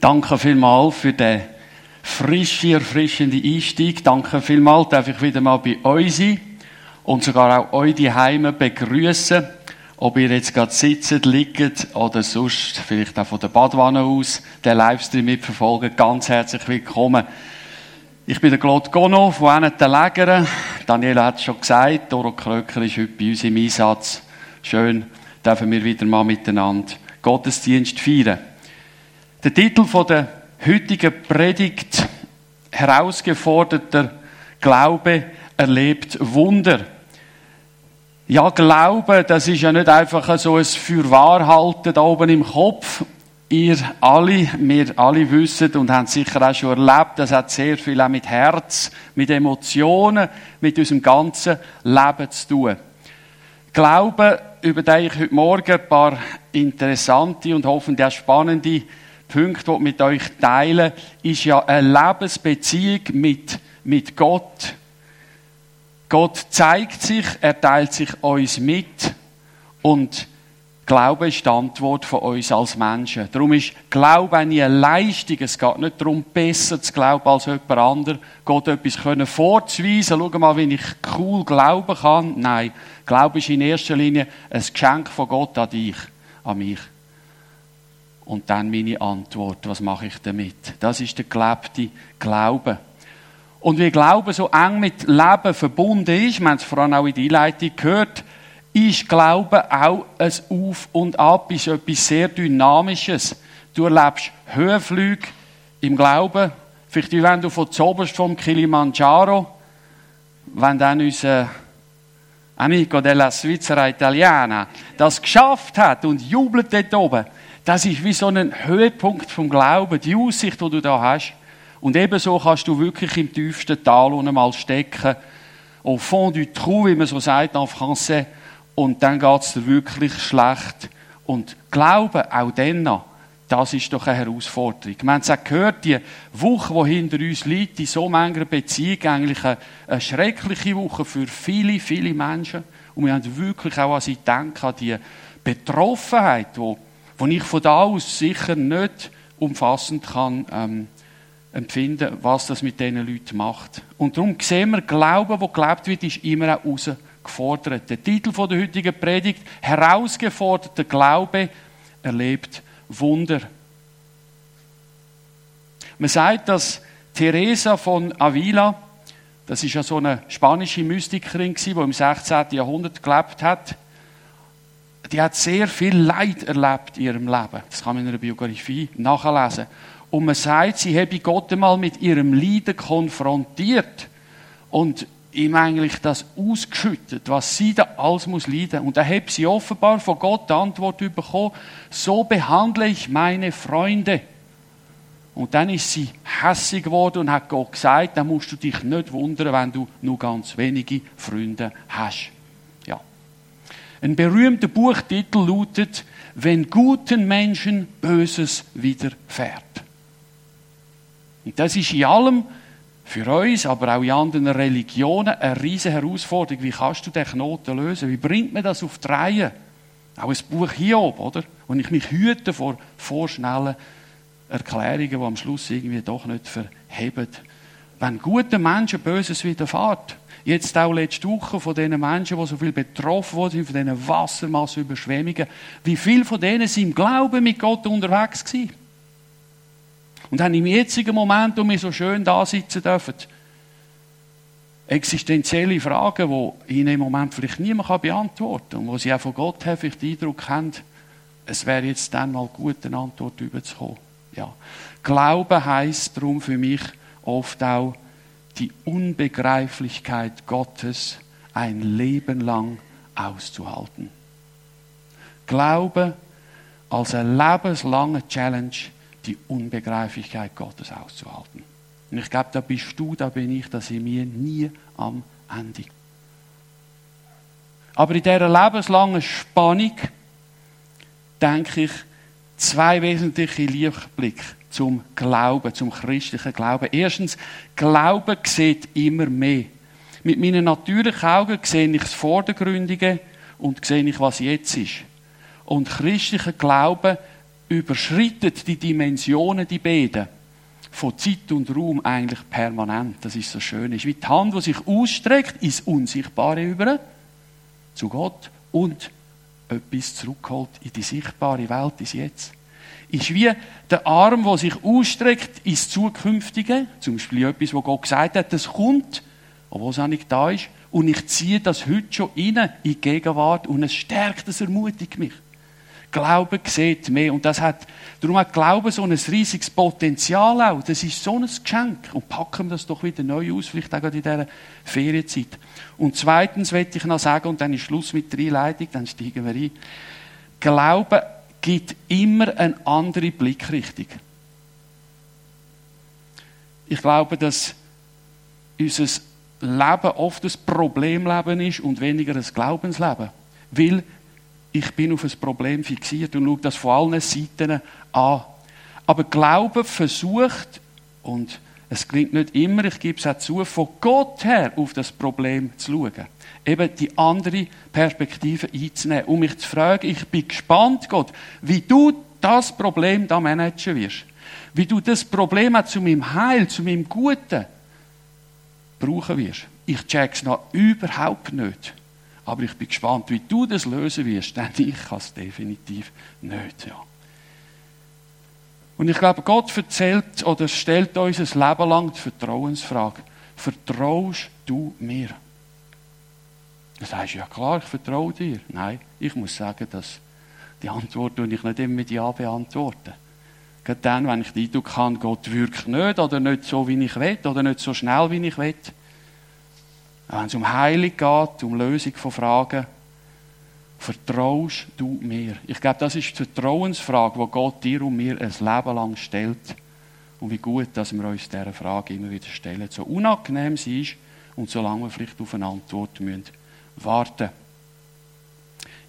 Danke vielmals für den frische, erfrischenden Einstieg. Danke vielmals, darf ich wieder mal bei euch sein und sogar auch euch die Heime begrüßen. Ob ihr jetzt gerade sitzt, liegt oder sonst vielleicht auch von der Badwanne aus den Livestream mitverfolgen. Ganz herzlich willkommen. Ich bin der Claude Gono von einem der Lägern. Daniela hat es schon gesagt, Doro Kröcker ist heute bei uns im Einsatz. Schön, dürfen wir wieder mal miteinander Gottesdienst feiern. Der Titel der heutigen Predigt, herausgeforderter Glaube erlebt Wunder. Ja, Glaube, das ist ja nicht einfach so ein Fürwahrhalten da oben im Kopf. Ihr alle, wir alle wissen und haben sicher auch schon erlebt, das hat sehr viel auch mit Herz, mit Emotionen, mit unserem ganzen Leben zu tun. Glaube, über den ich heute Morgen ein paar interessante und hoffentlich auch spannende Punkt, die ich mit euch teilen, ist ja eine Lebensbeziehung mit, mit Gott. Gott zeigt sich, er teilt sich uns mit und Glaube ist die Antwort von uns als Menschen. Darum ist Glaube eine Leistung. Es geht nicht darum, besser zu glauben als jemand anderes. Gott etwas können vorzuweisen. Schau mal, wie ich cool glauben kann. Nein. Glaube ist in erster Linie ein Geschenk von Gott an dich, an mich. Und dann meine Antwort, was mache ich damit? Das ist der gelebte Glaube. Und wie Glaube so eng mit Leben verbunden ist, wir haben es vor allem auch in der Einleitung gehört, ist Glaube auch ein Auf und Ab, ist etwas sehr Dynamisches. Du erlebst Höhenflüge im Glauben, vielleicht wie wenn du von zoberst vom Kilimanjaro, wenn dann unser Amico della Svizzera Italiana das geschafft hat und jubelt dort oben, das ist wie so ein Höhepunkt vom Glauben, die Aussicht, die du da hast. Und ebenso kannst du wirklich im tiefsten Tal mal stecken, au fond du trou, wie man so sagt en français, und dann geht es dir wirklich schlecht. Und Glauben, auch dann das ist doch eine Herausforderung. Wir haben es auch gehört, die Woche, die hinter uns liegt, in so mancher Beziehung, eigentlich eine, eine, schreckliche Woche für viele, viele Menschen. Und wir haben wirklich auch an sie denken, an die Betroffenheit, die wo ich von da aus sicher nicht umfassend kann ähm, empfinden, was das mit diesen Leuten macht. Und darum sehen wir, Glauben, wo gelebt wird, ist immer auch herausgefordert. Der Titel der heutigen Predigt, herausgeforderter Glaube erlebt Wunder. Man sagt, dass Teresa von Avila, das ist ja so eine spanische Mystikerin, die im 16. Jahrhundert gelebt hat, die hat sehr viel Leid erlebt in ihrem Leben. Das kann man in ihrer Biografie nachlesen. Und man sagt, sie habe Gott einmal mit ihrem Leiden konfrontiert und ihm eigentlich das ausgeschüttet, was sie da alles muss leiden. Und da hat sie offenbar von Gott die Antwort bekommen, so behandle ich meine Freunde. Und dann ist sie hässig geworden und hat Gott gesagt, dann musst du dich nicht wundern, wenn du nur ganz wenige Freunde hast. Ein berühmter Buchtitel lautet, wenn guten Menschen Böses widerfährt. Und das ist in allem für uns, aber auch in anderen Religionen eine riesige Herausforderung. Wie kannst du den Knoten lösen? Wie bringt man das auf die Reihe? Auch ein Buch hier oben, oder? Und ich mich hüte vor vorschnellen Erklärungen, die am Schluss irgendwie doch nicht verheben. Wenn guten Menschen Böses widerfährt, Jetzt auch letzte Woche von diesen Menschen, die so viel betroffen wurden, von diesen Wassermassenüberschwemmungen. Wie viele von denen sind im Glauben mit Gott unterwegs gewesen? Und haben im jetzigen Moment, wo wir so schön da sitzen dürfen, existenzielle Fragen, die ihnen im Moment vielleicht niemand beantworten kann und wo sie auch von Gott her vielleicht den Eindruck haben, es wäre jetzt dann mal gut, eine Antwort überzukommen. Ja. Glauben heisst darum für mich oft auch, die Unbegreiflichkeit Gottes ein Leben lang auszuhalten. Glaube als eine lebenslange Challenge, die Unbegreiflichkeit Gottes auszuhalten. Und ich glaube, da bist du, da bin ich, da sind wir nie am Ende. Aber in dieser lebenslangen Spannung denke ich, zwei wesentliche Lichtblicke zum Glauben, zum christlichen Glauben. Erstens, Glauben sieht immer mehr. Mit meinen natürlichen Augen sehe ich das Vordergründige und sehe ich, was jetzt ist. Und christlicher Glaube überschreitet die Dimensionen, die beiden, von Zeit und Raum eigentlich permanent. Das ist so schön. Es ist wie die Hand, die sich ausstreckt ins Unsichtbare über, zu Gott, und etwas zurückholt in die sichtbare Welt, ins Jetzt. Ist wie der Arm, der sich ausstreckt ins Zukünftige, zum Beispiel etwas, wo Gott gesagt hat, das kommt, obwohl es auch nicht da ist, und ich ziehe das heute schon rein, in die Gegenwart, und es stärkt, es ermutigt mich. Glauben sieht mehr. Und das hat, darum hat Glauben so ein riesiges Potenzial auch. Das ist so ein Geschenk. Und packen wir das doch wieder neu aus, vielleicht auch in dieser Ferienzeit. Und zweitens möchte ich noch sagen, und dann ist Schluss mit der Einleitung, dann steigen wir ein. Glauben gibt immer eine andere Blickrichtung. Ich glaube, dass unser Leben oft ein Problemleben ist und weniger ein Glaubensleben. Weil ich bin auf ein Problem fixiert und schaue das von allen Seiten an. Aber Glauben versucht, und es klingt nicht immer, ich gebe es auch zu, von Gott her auf das Problem zu schauen. Eben die andere Perspektive einzunehmen, um mich zu fragen, ich bin gespannt, Gott, wie du das Problem da managen wirst. Wie du das Problem auch zu meinem Heil, zu meinem Guten brauchen wirst. Ich check's noch überhaupt nicht. Aber ich bin gespannt, wie du das lösen wirst, denn ich kann es definitiv nicht. Ja. Und ich glaube, Gott erzählt oder stellt uns ein Leben lang die Vertrauensfrage. Vertraust du mir? Du sagst, ja klar, ich vertraue dir. Nein, ich muss sagen, dass die Antwort und ich nicht immer mit Ja beantworten. Gerade dann, wenn ich den Eindruck habe, Gott wirkt nicht oder nicht so, wie ich will oder nicht so schnell, wie ich will. Wenn es um Heilung geht, um Lösung von Fragen, vertraust du mir? Ich glaube, das ist die Vertrauensfrage, die Gott dir und mir ein Leben lang stellt. Und wie gut, dass wir uns dieser Frage immer wieder stellen. So unangenehm sie ist und solange wir vielleicht auf eine Antwort müssen warten.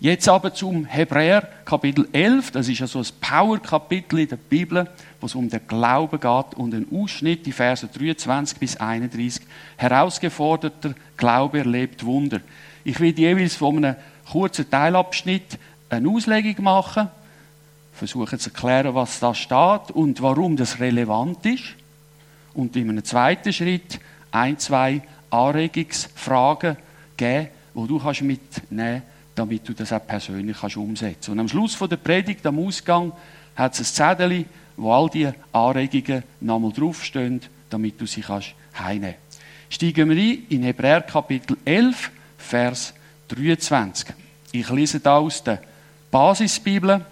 Jetzt aber zum Hebräer Kapitel 11. Das ist ja so ein Power-Kapitel in der Bibel, wo es um den Glauben geht und ein Ausschnitt, die Verse 23 bis 31. Herausgeforderter Glaube erlebt Wunder. Ich will jeweils von einem kurzen Teilabschnitt eine Auslegung machen, versuchen zu erklären, was da steht und warum das relevant ist. Und in einem zweiten Schritt ein, zwei Anregungsfragen geben, die du kannst mitnehmen kannst damit du das auch persönlich kannst umsetzen kannst. Und am Schluss der Predigt, am Ausgang, hat es ein Zettel, wo all diese Anregungen nochmal draufstehen, damit du sie kannst heimnehmen Steigen wir ein in Hebräer Kapitel 11, Vers 23. Ich lese da aus der Basisbibel,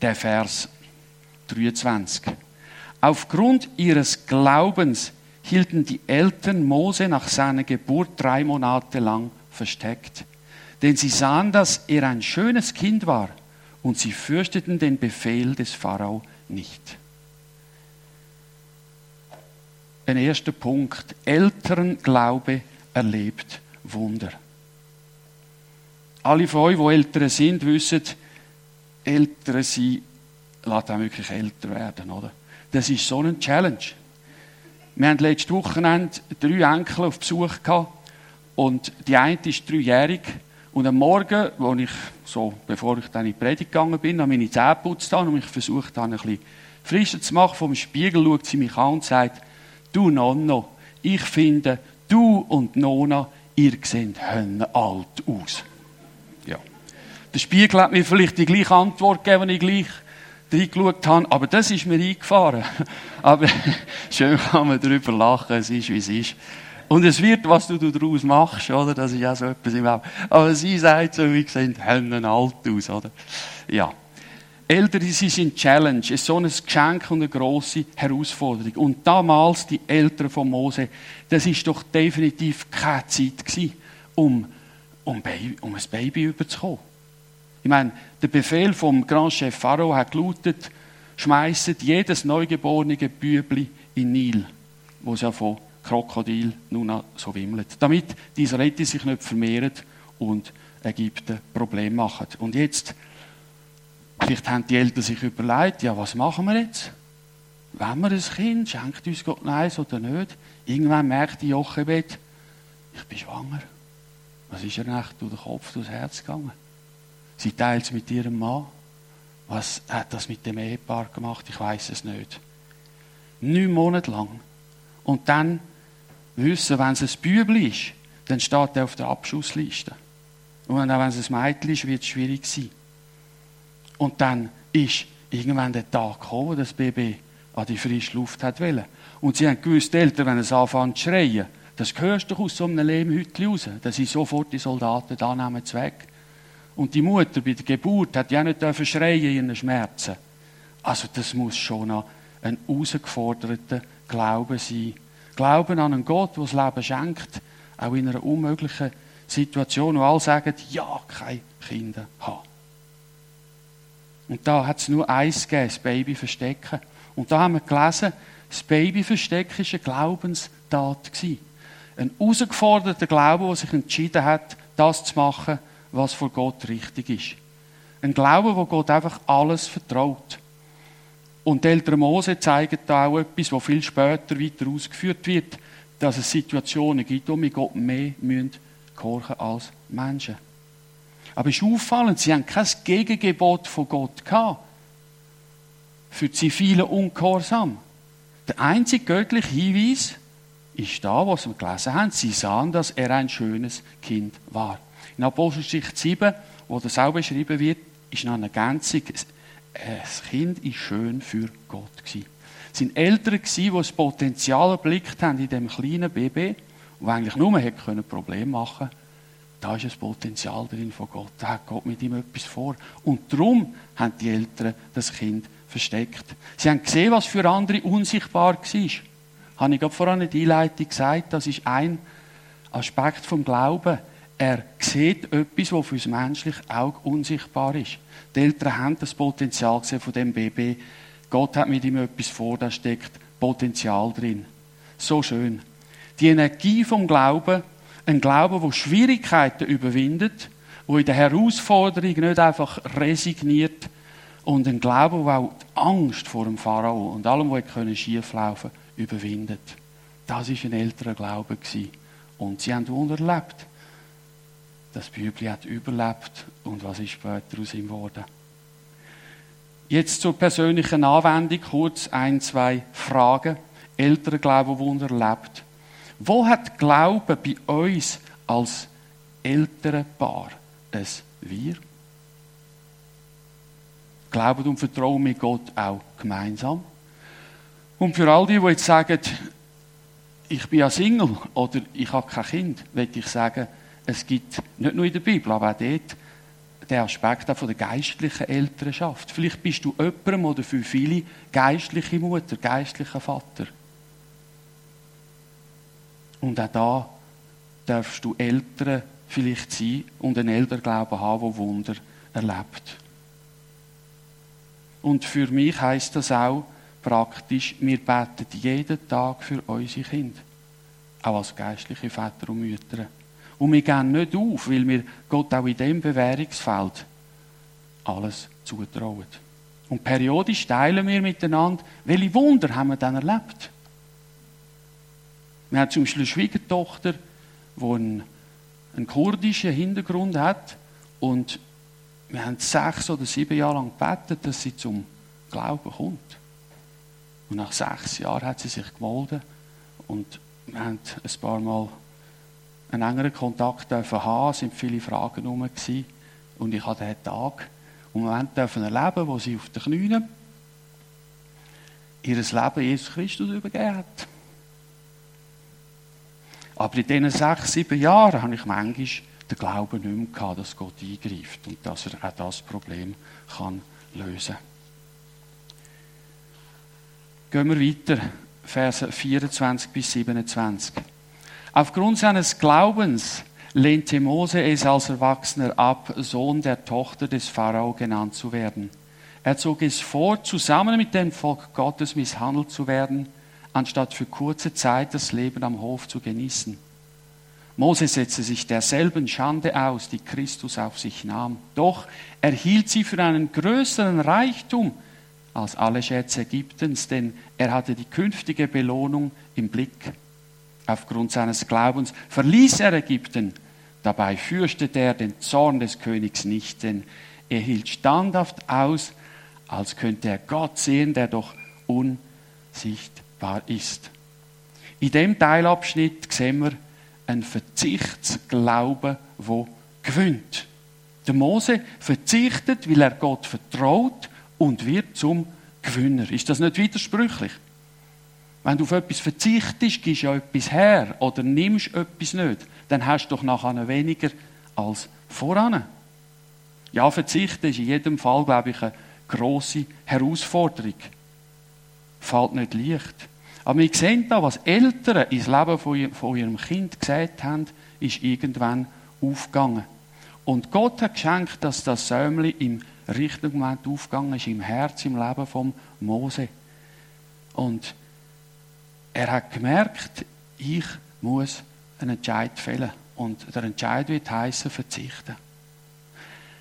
der Vers 23. Aufgrund ihres Glaubens hielten die Eltern Mose nach seiner Geburt drei Monate lang versteckt. Denn sie sahen, dass er ein schönes Kind war und sie fürchteten den Befehl des Pharao nicht. Ein erster Punkt. Elternglaube erlebt Wunder. Alle von euch, die Eltern sind, wissen, Eltern sein, lässt auch wirklich älter werden, oder? Das ist so eine Challenge. Wir haben letztes Wochenende drei Enkel auf Besuch gehabt und die eine ist dreijährig und am Morgen, wo ich so, bevor ich dann in die Predigt gegangen bin, habe meine Zähne geputzt und mich versucht habe, ein bisschen frischer zu machen, vom Spiegel schaut sie mich an und sagt, du Nonno, ich finde, du und Nona, ihr seht alt aus. Ja. Der Spiegel hat mir vielleicht die gleiche Antwort gegeben, die ich gleich reingeschaut habe, aber das ist mir eingefahren. aber schön kann man darüber lachen, es ist, wie es ist. Und es wird, was du daraus machst, oder? Das ist ja so etwas im Leben. Aber sie sagt so, wie gesagt, Hennen alt aus, oder? Ja. Eltern, sie sind Challenge, es ist so ein Geschenk und eine grosse Herausforderung. Und damals, die Eltern von Mose, das ist doch definitiv keine Zeit gewesen, um, um, Baby, um ein Baby überzukommen. Ich meine, der Befehl vom Grand Chef Pharao hat gelautet, schmeißt jedes neugeborene Bübli in Nil, wo es ja von Krokodil nun so wimmelt. Damit die Israeliten sich nicht vermehren und Ägypten Probleme machen. Und jetzt, vielleicht haben die Eltern sich überlegt, ja, was machen wir jetzt? Wenn wir ein Kind, schenkt uns Gott eins oder nicht? Irgendwann merkt die Jochebed, ich bin schwanger. Was ist ihr echt durch den Kopf, durchs Herz gegangen? Sie teilt es mit ihrem Mann. Was hat das mit dem Ehepaar gemacht? Ich weiß es nicht. Neun Monate lang. Und dann wissen, wenn es ein Bübel ist, dann steht er auf der Abschussliste. Und auch wenn es ein Mädchen ist, wird es schwierig sein. Und dann ist irgendwann der Tag gekommen, wo das Baby an die frische Luft hat wollen. Und sie haben gewusst, die Eltern, wenn es anfängt zu schreien, das hörst du aus so einem Lehmhütchen raus. dass sie sofort die Soldaten da nehmen weg. Und die Mutter bei der Geburt hat ja nicht schreien in ihren Schmerzen. Also das muss schon ein herausgeforderter Glaube sein. Glauben an einen Gott, der das Leben schenkt, auch in einer unmöglichen Situation, wo alle sagen, ja, keine Kinder haben. Und da hat es nur eins gegeben, das Baby verstecken. Und da haben wir gelesen, das Baby verstecken war eine Glaubenstat. Ein herausgeforderter Glaube, der sich entschieden hat, das zu machen, was vor Gott richtig ist. Ein Glaube, wo Gott einfach alles vertraut. Und die Eltern Mose zeigen da auch etwas, was viel später weiter ausgeführt wird, dass es Situationen gibt, wo wir Gott mehr gehorchen als Menschen. Aber es ist auffallend, sie haben kein Gegengebot von Gott gehabt. Für die vielen Ungehorsam. Der einzige göttliche Hinweis ist da, was wir gelesen haben. Sie sahen, dass er ein schönes Kind war. In Apostelgeschichte 7, wo das auch beschrieben wird, ist noch eine Ergänzung. Das Kind ist schön für Gott. Es sind Eltern die das Potenzial erblickt haben in dem kleinen Baby, und eigentlich nur Probleme machen können. Da ist ein Potenzial drin von Gott. Da hat Gott mit ihm etwas vor. Und darum haben die Eltern das Kind versteckt. Sie haben gesehen, was für andere unsichtbar war. Habe ich gerade vorhin in der Einleitung gesagt, das ist ein Aspekt vom Glauben. Er sieht etwas, was für das menschliche Auge unsichtbar ist. Die Eltern haben das Potenzial gesehen von dem Baby. Gott hat mit ihm etwas vor, da steckt Potenzial drin. So schön. Die Energie vom Glauben ein Glaube, der Schwierigkeiten überwindet, wo in der Herausforderung nicht einfach resigniert und ein Glaube, der auch die Angst vor dem Pharao und allem, was schieflaufen konnte, überwindet. Das war ein älterer Glaube. Und sie haben Wunder erlebt. Das Bübli hat überlebt. Und was ist später aus ihm geworden? Jetzt zur persönlichen Anwendung kurz ein, zwei Fragen. Älterer Glaube, Wunder erlebt. Wo hat Glaube bei uns als ältere Paar ein Wir? Glauben und vertrauen mit Gott auch gemeinsam. Und für all die, die jetzt sagen, ich bin ja Single oder ich habe kein Kind, möchte ich sagen, es gibt nicht nur in der Bibel, aber auch dort den Aspekt auch von der geistlichen Elternschaft. Vielleicht bist du jemandem oder für viele geistliche Mutter, geistlicher Vater. Und auch da darfst du Eltern vielleicht sein und einen Elternglauben haben, der Wunder erlebt. Und für mich heißt das auch praktisch, wir beten jeden Tag für unsere Kinder. Auch als geistliche Väter und Mütter. Und wir gehen nicht auf, weil wir Gott auch in diesem Bewährungsfeld alles zutrauen. Und periodisch teilen wir miteinander, welche Wunder haben wir dann erlebt. Wir haben zum Beispiel eine Schwiegertochter, die einen, einen kurdischen Hintergrund hat und wir haben sechs oder sieben Jahre lang gebetet, dass sie zum Glauben kommt. Und nach sechs Jahren hat sie sich gemeldet und wir haben ein paar Mal einen engeren Kontakt haben, es sind viele Fragen herum und ich hatte diesen Tag und dürfen erleben, wo sie auf den Knien ihr Leben Jesus Christus übergeben hat. Aber in diesen sechs, sieben Jahren habe ich manchmal den Glauben nicht mehr gehabt, dass Gott eingreift und dass er auch das Problem kann lösen kann. Gehen wir weiter, Verse 24 bis 27. Aufgrund seines Glaubens lehnte Mose es als Erwachsener ab, Sohn der Tochter des Pharao genannt zu werden. Er zog es vor, zusammen mit dem Volk Gottes misshandelt zu werden – anstatt für kurze Zeit das Leben am Hof zu genießen. Mose setzte sich derselben Schande aus, die Christus auf sich nahm. Doch er hielt sie für einen größeren Reichtum als alle Schätze Ägyptens, denn er hatte die künftige Belohnung im Blick. Aufgrund seines Glaubens verließ er Ägypten. Dabei fürchtete er den Zorn des Königs nicht, denn er hielt standhaft aus, als könnte er Gott sehen, der doch unsichtbar ist. In dem Teilabschnitt sehen wir einen Verzichtsglauben, wo gewinnt. Der Mose verzichtet, weil er Gott vertraut und wird zum Gewinner. Ist das nicht widersprüchlich? Wenn du auf etwas verzichtest, gibst du ja etwas her oder nimmst etwas nicht, dann hast du doch nachher weniger als voran. Ja, verzichten ist in jedem Fall, glaube ich, eine grosse Herausforderung. Fällt nicht leicht. Aber wir sehen da, was Eltern ins Leben von ihrem Kind gesagt haben, ist irgendwann aufgegangen. Und Gott hat geschenkt, dass das Säumli im richtigen Moment aufgegangen ist, im Herz, im Leben von Mose. Und er hat gemerkt, ich muss einen Entscheid fällen. Und der Entscheid wird heißen, verzichten.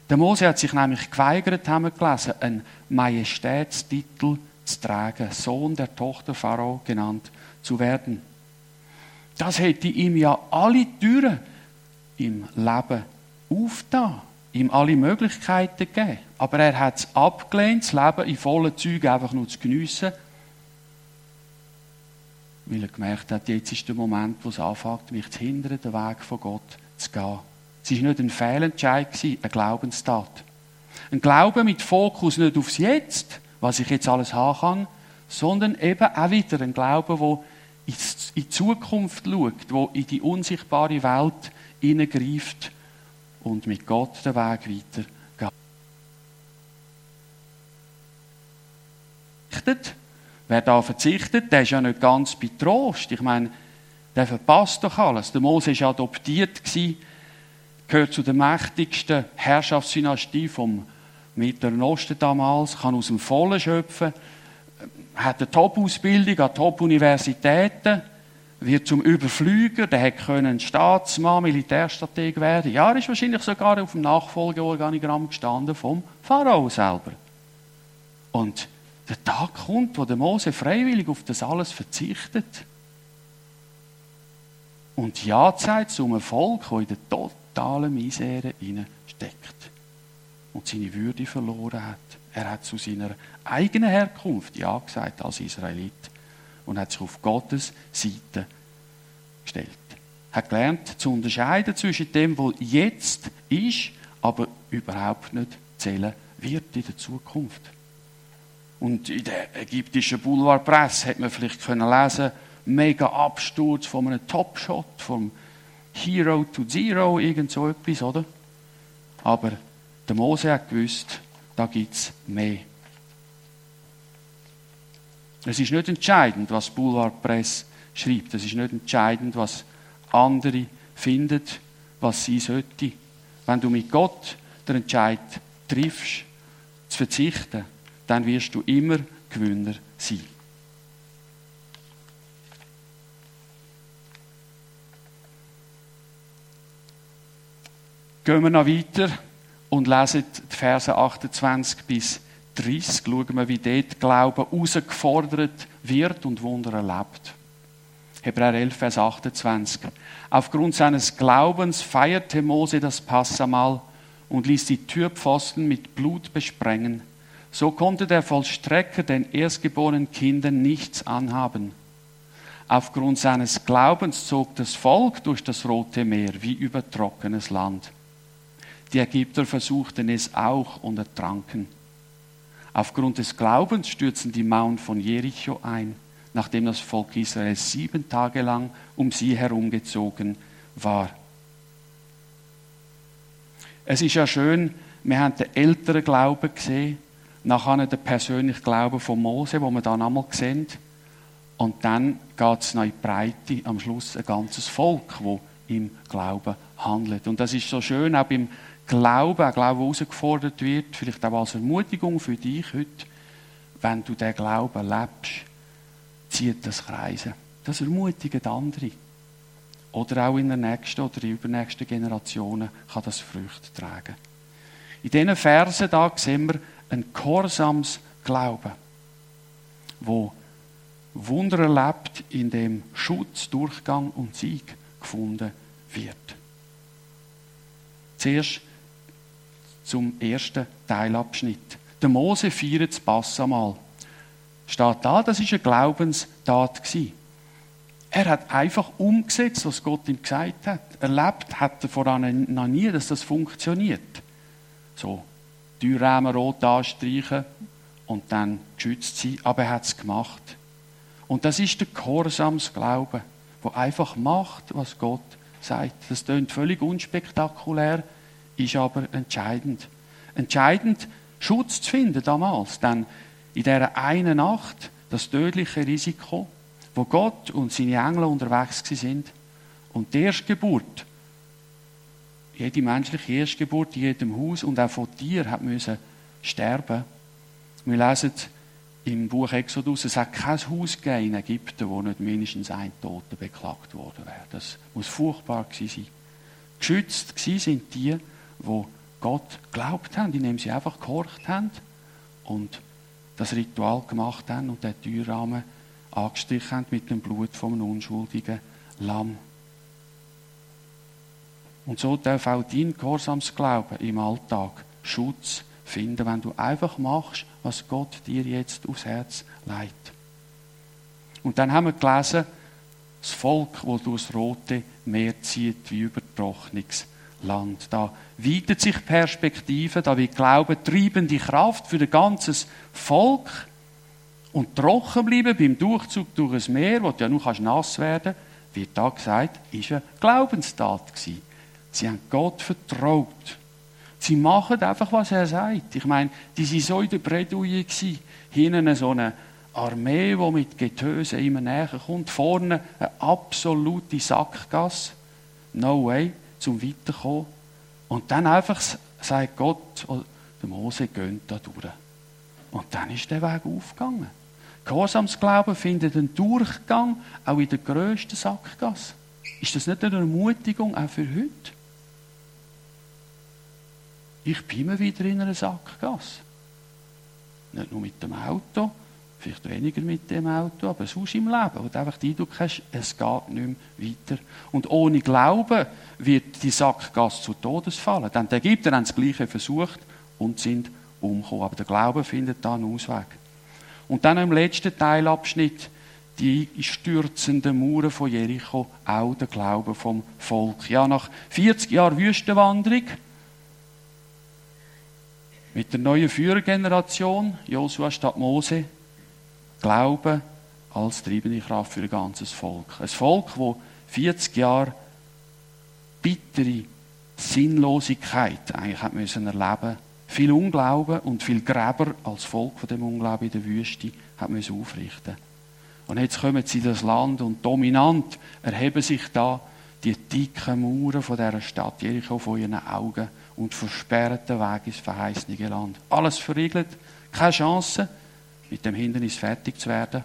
Der Mose hat sich nämlich geweigert, haben wir gelesen, einen Majestätstitel zu tragen, Sohn der Tochter Pharao genannt zu werden. Das hätte ihm ja alle Türen im Leben aufgetan, ihm alle Möglichkeiten gegeben. Aber er hat es abgelehnt, das Leben in vollen Zügen einfach nur zu geniessen, weil er gemerkt hat, jetzt ist der Moment, wo es anfängt, mich zu hindern, den Weg von Gott zu gehen. Es war nicht ein Fehlentscheid, eine Glaubenstat. Ein Glaube mit Fokus nicht aufs Jetzt, was ich jetzt alles haben kann, sondern eben auch wieder ein Glaube, wo in die Zukunft schaut, wo in die unsichtbare Welt hineingreift und mit Gott den Weg weitergeht. Wer da verzichtet, der ist ja nicht ganz betrost. Ich meine, der verpasst doch alles. Der Mose war adoptiert, gehört zu der mächtigsten Herrschaftsdynastie vom Mittleren Osten damals, kann aus dem Vollen schöpfen, hat eine Top-Ausbildung an Top-Universitäten, wird zum Überflüger, der hätte können Staatsmann, Militärstrateg werden. Ja, er ist wahrscheinlich sogar auf dem Nachfolgeorganigramm gestanden vom Pharao selber. Und der Tag kommt, wo der Mose freiwillig auf das alles verzichtet und Ja sagt zu einem Volk, das in der totalen Misere steckt und seine Würde verloren hat. Er hat zu seiner eigenen Herkunft Ja gesagt als Israelit und hat sich auf Gottes Seite gestellt. Er hat gelernt zu unterscheiden zwischen dem, was jetzt ist, aber überhaupt nicht zählen wird in der Zukunft. Und in der ägyptischen Boulevardpresse hat man vielleicht können lesen, mega Absturz von einem Topshot, vom Hero to Zero, irgend so etwas, oder? Aber der Mose hat gewusst, da gibt es mehr. Es ist nicht entscheidend, was die Boulevardpresse schreibt. Es ist nicht entscheidend, was andere finden, was sie sollte. Wenn du mit Gott den Entscheid triffst, zu verzichten, dann wirst du immer Gewinner sein. Gehen wir noch weiter und lesen die Verse 28 bis 30. Schauen wir, wie dort Glauben herausgefordert wird und Wunder erlebt. Hebräer 11, Vers 28. Aufgrund seines Glaubens feierte Mose das Passamal und ließ die Türpfosten mit Blut besprengen. So konnte der Vollstrecker den erstgeborenen Kindern nichts anhaben. Aufgrund seines Glaubens zog das Volk durch das Rote Meer wie über trockenes Land. Die Ägypter versuchten es auch und ertranken. Aufgrund des Glaubens stürzten die Mauern von Jericho ein, nachdem das Volk Israel sieben Tage lang um sie herumgezogen war. Es ist ja schön, wir haben den älteren Glauben gesehen, nachher den persönlichen Glauben von Mose, wo wir dann einmal sehen. Und dann geht es in die Breite, am Schluss ein ganzes Volk, wo im Glauben handelt. Und das ist so schön, auch beim Glauben, auch Glauben herausgefordert wird, vielleicht auch als Ermutigung für dich heute, wenn du den Glauben lebst, zieht das Kreisen. Das ermutigt andere. Oder auch in der nächsten oder übernächsten Generationen kann das Früchte tragen. In diesen Versen da sehen wir ein gehorsames Glauben, wo Wunder erlebt, in dem Schutz, Durchgang und Sieg gefunden wird. Zuerst zum ersten Teilabschnitt. Der Mose feiert das Passamal. Steht da, das ist eine Glaubenstat gewesen. Er hat einfach umgesetzt, was Gott ihm gesagt hat. Erlebt hat er voran noch nie, dass das funktioniert. So, Türrahmen rot anstreichen und dann geschützt sein, aber er hat es gemacht. Und das ist der Gehorsamsglaube, der einfach macht, was Gott sagt. Das klingt völlig unspektakulär, ist aber entscheidend. Entscheidend, Schutz zu finden damals, denn in dieser einen Nacht, das tödliche Risiko, wo Gott und seine Engel unterwegs sind und die Erstgeburt, jede menschliche Erstgeburt in jedem Haus und auch von Tier hat müssen sterben. Wir lesen im Buch Exodus, es hat kein Haus in Ägypten, wo nicht mindestens ein Toter beklagt worden wäre. Das muss furchtbar gewesen sein. Geschützt sind die, die Gott glaubt haben, indem sie einfach gehorcht haben und das Ritual gemacht haben und den Türrahmen angestrichen haben mit dem Blut vom unschuldigen Lamm. Und so darf auch dein Gehorsamsglauben im Alltag Schutz finden, wenn du einfach machst, was Gott dir jetzt aufs Herz leitet. Und dann haben wir gelesen, das Volk, das durchs Rote Meer zieht, wie über trockenes Land. Da weitet sich Perspektive, da wird Glauben treibende Kraft für ein ganzes Volk und trocken bleiben beim Durchzug durch ein Meer, wo du ja nur nass werden kannst, wird da gesagt, ist eine Glaubenstat gewesen. Sie haben Gott vertraut. Sie machen einfach, was er sagt. Ich meine, die waren so in der Bredouille. Hinten so eine Armee, die mit Getöse immer näher kommt. Vorne eine absolute Sackgasse. No way, zum Weiterkommen. Und dann einfach sagt Gott, oder der Mose gönnt da durch. Und dann ist der Weg aufgegangen. Gehorsamsglauben findet einen Durchgang auch in der grössten Sackgasse. Ist das nicht eine Ermutigung auch für heute? Ich bin immer wieder in einer Sackgasse. Nicht nur mit dem Auto, vielleicht weniger mit dem Auto, aber sonst im Leben, wo du einfach den Eindruck hast, es geht nicht mehr weiter. Und ohne Glauben wird die Sackgasse zu Todes fallen. Denn die Ägypter haben das Gleiche versucht und sind umgekommen. Aber der Glaube findet da einen Ausweg. Und dann im letzten Teilabschnitt die stürzenden Mauern von Jericho, auch der Glaube vom Volk. Ja, nach 40 Jahren Wüstenwanderung, mit der neuen Führergeneration, Josua statt Mose, Glaube als treibende Kraft für ein ganzes Volk. Ein Volk, das 40 Jahre bittere Sinnlosigkeit eigentlich hat müssen erleben viel Unglauben und viel Gräber als Volk von dem Unglauben in der Wüste hat müssen aufrichten. Und jetzt kommen sie in das Land und dominant erheben sich da die dicken Mauern von dieser Stadt Jericho vor ihren Augen und versperren den Weg ins verheißene Land. Alles verriegelt, keine Chance, mit dem Hindernis fertig zu werden.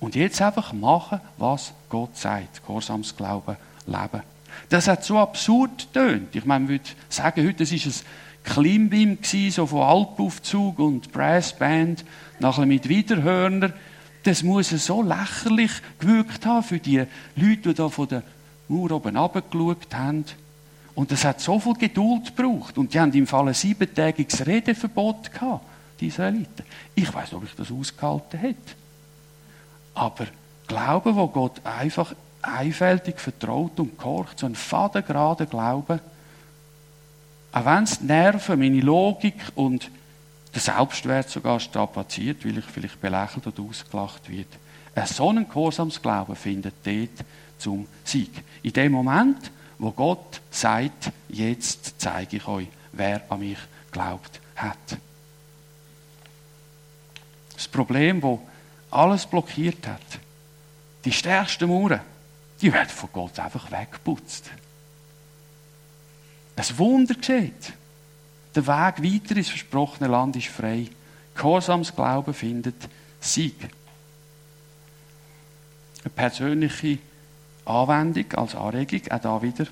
Und jetzt einfach machen, was Gott sagt. Gehorsames Glauben, Leben. Das hat so absurd tönt. Ich meine, ich würde sagen, heute das ist ein Klimbim so von Alpaufzug und Brassband, nachher mit Wiederhörner. Das muss so lächerlich gewirkt haben für die Leute, die da von der Mauer oben runtergeschaut haben. Und das hat so viel Geduld gebraucht. Und die haben im Fall ein siebentägiges Redeverbot gehabt, die Israeliten. Ich weiß nicht, ob ich das ausgehalten hätte. Aber Glauben, wo Gott einfach einfältig vertraut und gehorcht, so ein fadengrader Glaube, auch wenn es die Nerven, meine Logik und der Selbstwert sogar strapaziert, weil ich vielleicht belächelt oder ausgelacht wird. Ein so ein Gehorsamsglauben findet dort zum Sieg. In dem Moment, wo Gott sagt, jetzt zeige ich euch, wer an mich glaubt hat. Das Problem, wo alles blockiert hat, die stärksten Mauern, die werden von Gott einfach weggeputzt. Ein Wunder geschieht. Der Weg weiter ins versprochene Land ist frei. Gehorsames Glauben findet Sieg. Eine persönliche Anwendung als Anregung, auch da wieder.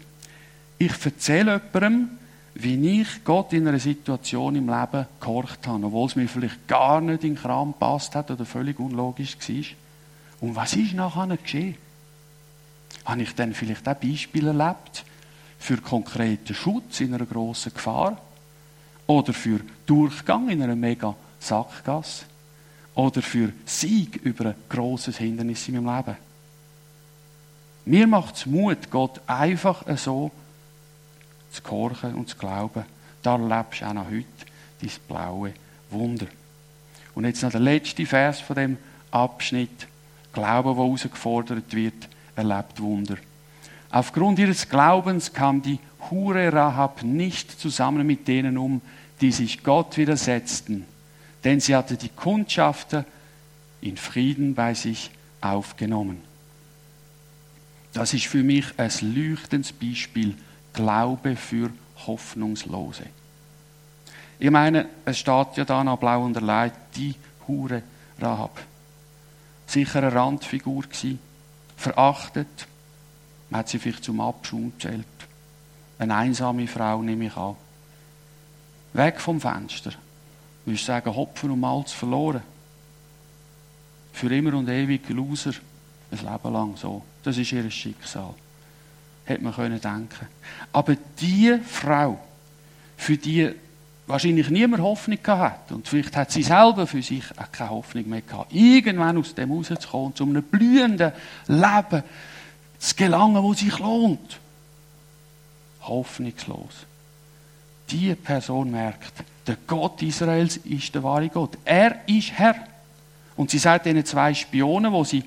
Ich erzähle jemandem, wie ich Gott in einer Situation im Leben gehorcht habe, obwohl es mir vielleicht gar nicht in den Kram gepasst hat oder völlig unlogisch war. Und was ist nachher geschehen? Habe ich dann vielleicht auch Beispiele erlebt, für konkreten Schutz in einer grossen Gefahr oder für Durchgang in einer mega Sackgasse oder für Sieg über ein grosses Hindernis in meinem Leben. Mir macht es Mut, Gott einfach so zu gehorchen und zu glauben. Da erlebst du auch noch heute dein blaue Wunder. Und jetzt noch der letzte Vers von dem Abschnitt. Glauben, wo herausgefordert wird, erlebt Wunder. Aufgrund ihres Glaubens kam die Hure Rahab nicht zusammen mit denen um, die sich Gott widersetzten, denn sie hatte die Kundschafter in Frieden bei sich aufgenommen. Das ist für mich ein leuchtendes Beispiel Glaube für Hoffnungslose. Ich meine, es steht ja da noch blau unterlegt, die Hure Rahab. Sicher eine Randfigur gewesen, verachtet, man hat sie vielleicht zum Abschaum gezählt. Eine einsame Frau, nehme ich an. Weg vom Fenster. Ich sagen, Hopfen und Malz verloren. Für immer und ewig Loser. Ein Leben lang so. Das ist ihr Schicksal. Hätte man können denken. Aber die Frau, für die wahrscheinlich niemand Hoffnung gehabt und vielleicht hat sie selber für sich auch keine Hoffnung mehr gehabt, irgendwann aus dem rauszukommen, zu einem blühenden Leben zu gelangen, wo sich lohnt. Hoffnungslos. Die Person merkt, der Gott Israels ist der wahre Gott. Er ist Herr. Und sie sagt diesen zwei Spionen, wo sie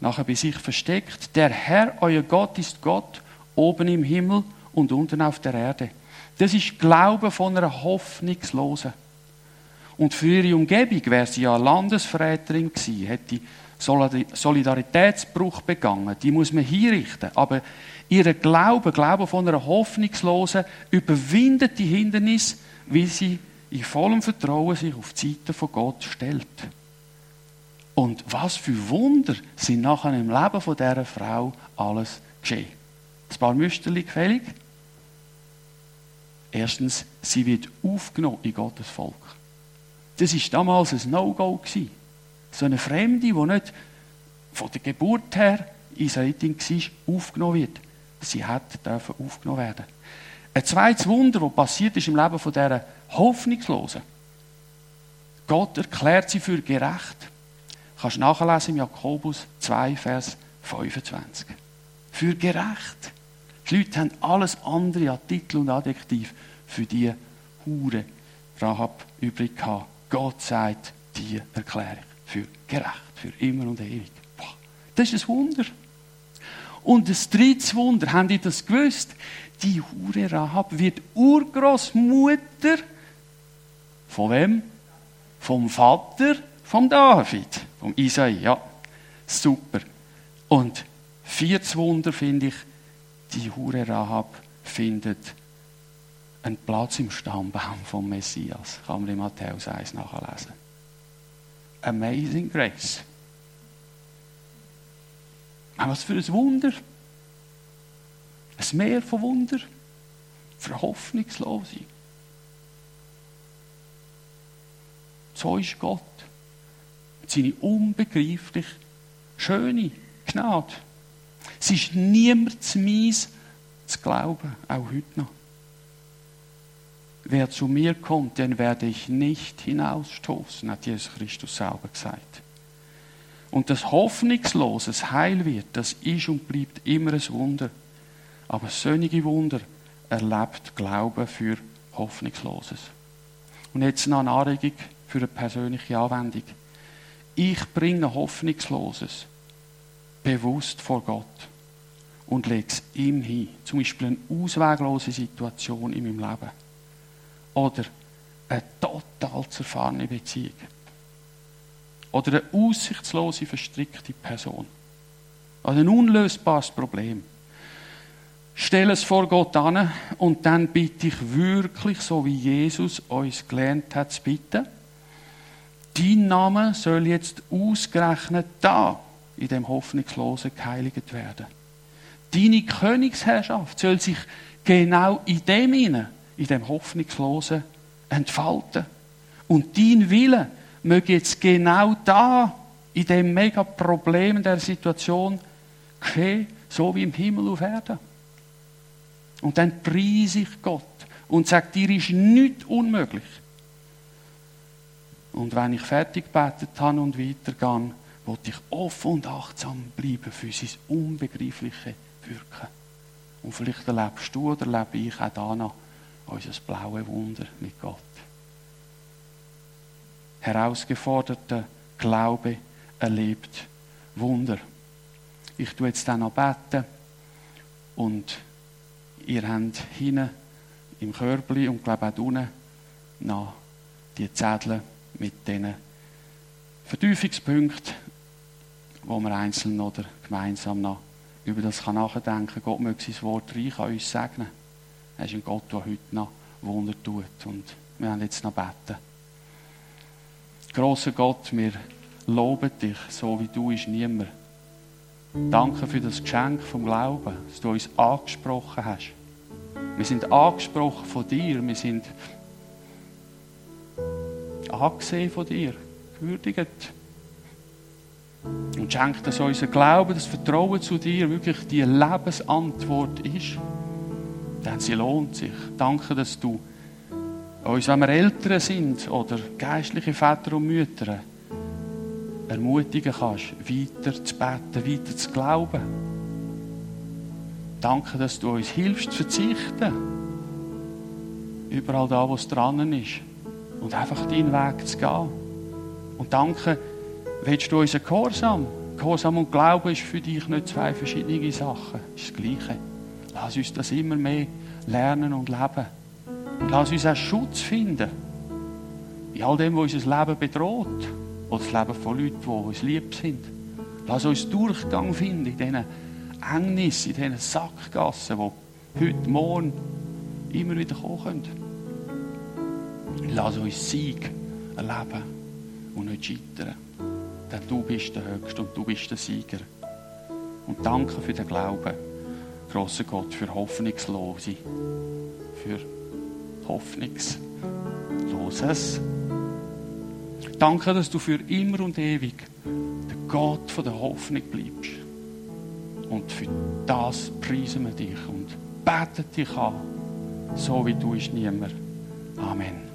nachher bei sich versteckt, der Herr, euer Gott, ist Gott, oben im Himmel und unten auf der Erde. Das ist Glaube von einer Hoffnungslosen. Und für ihre Umgebung wäre sie ja Landesverräterin gewesen, hätte Solidaritätsbruch begangen. Die muss man hinrichten. Aber ihr Glaube, Glaube von einer Hoffnungslosen, überwindet die Hindernisse, wie sie in vollem Vertrauen sich auf die Seite von Gott stellt. Und was für Wunder sind nachher im Leben von dieser Frau alles geschehen. Ein paar Müsterli gefällig. Erstens, sie wird aufgenommen in Gottes Volk. Das war damals ein No-Go. So eine Fremde, die nicht von der Geburt her Israelitin war, aufgenommen wird. Sie hat dürfen aufgenommen werden. Ein zweites Wunder, das passiert ist im Leben von dieser Hoffnungslosen. Gott erklärt sie für gerecht. Du kannst nachlesen im Jakobus 2, Vers 25. Für gerecht. Die Leute haben alles andere an Titel und Adjektiv für die Hure Rahab übrig gehabt. Gott sagt, die erkläre ich für gerecht, für immer und ewig. Das ist ein Wunder. Und das dritte Wunder, haben die das gewusst? Die Hure Rahab wird Urgroßmutter von wem? Vom Vater vom David, vom Isai. Ja, super. Und viertes Wunder finde ich, die Hure Rahab findet einen Platz im Stammbaum vom Messias. Kann man in Matthäus 1 nachlesen. Amazing Grace. Was für ein Wunder. Ein Meer von Wunder. Für Hoffnungslose. So ist Gott. Seine unbegreiflich schöne Gnade. Es ist niemand zu mies zu glauben, auch heute noch. Wer zu mir kommt, den werde ich nicht hinausstoßen, hat Jesus Christus selber gesagt. Und das hoffnungsloses Heil wird, das ist und bleibt immer ein Wunder. Aber sonnige Wunder erlebt Glaube für Hoffnungsloses. Und jetzt noch eine Anregung für eine persönliche Anwendung. Ich bringe Hoffnungsloses bewusst vor Gott und lege es ihm hin. Zum Beispiel eine ausweglose Situation in meinem Leben. Oder eine total zerfahrene Beziehung. Oder eine aussichtslose, verstrickte Person. Oder ein unlösbares Problem. Stell es vor Gott an und dann bitte ich wirklich, so wie Jesus uns gelernt hat zu bitten, dein Name soll jetzt ausgerechnet da in dem Hoffnungslosen geheiligt werden. Deine Königsherrschaft soll sich genau in dem hinein, in dem Hoffnungslosen entfalten. Und dein Wille möge jetzt genau da, in dem mega Problem der Situation geschehen, so wie im Himmel auf Erden. Und dann preise ich Gott und sage, dir ist nichts unmöglich. Und wenn ich fertig gebetet habe und weitergehe, wollte ich offen und achtsam bleiben für sein unbegreifliche Wirken. Und vielleicht erlebst du oder erlebe ich auch da noch unser blaues Wunder mit Gott. Herausgeforderter Glaube erlebt Wunder. Ich tue jetzt dann noch beten und ihr habt hinten im Körbli und glaube auch unten noch die Zettel mit diesen Vertiefungspunkten, wo wir einzeln oder gemeinsam noch über das nachdenken kann. Gott möge sein Wort reich an uns segnen. Er ist ein Gott, der heute noch Wunder tut. Und wir werden jetzt noch beten. Großer Gott, wir loben dich, so wie du ist niemand. Danke für das Geschenk vom Glauben, dass du uns angesprochen hast. Wir sind angesprochen von dir, wir sind angesehen von dir, gewürdigt. Und schenkt dass unser Glauben, das Vertrauen zu dir wirklich die Lebensantwort ist. Denn sie lohnt sich. Danke, dass du uns, wenn wir Eltern sind oder geistliche Väter und Mütter, ermutigen kannst, weiter zu beten, weiter zu glauben. Danke, dass du uns hilfst zu verzichten. Überall da, wo es dran ist. Und einfach deinen Weg zu gehen. Und danke, willst du unseren Gehorsam? Gehorsam und Glauben ist für dich nicht zwei verschiedene Sachen. Es ist das Gleiche. Lass uns das immer mehr lernen und leben. Und lass uns auch Schutz finden. In all dem, was unser Leben bedroht. Oder das Leben von Leuten, die uns lieb sind. Lass uns Durchgang finden in diesen Engnissen, in diesen Sackgassen, die heute, morgen immer wieder kommen können. Lass uns Sieg erleben und nicht scheitern. Denn du bist der Höchste und du bist der Sieger. Und danke für den Glauben, großer Gott, für Hoffnungslose, für Hoffnungsloses. Danke, dass du für immer und ewig der Gott von der Hoffnung bleibst. Und für das preisen wir dich und beten dich an, so wie du ist niemand. Amen.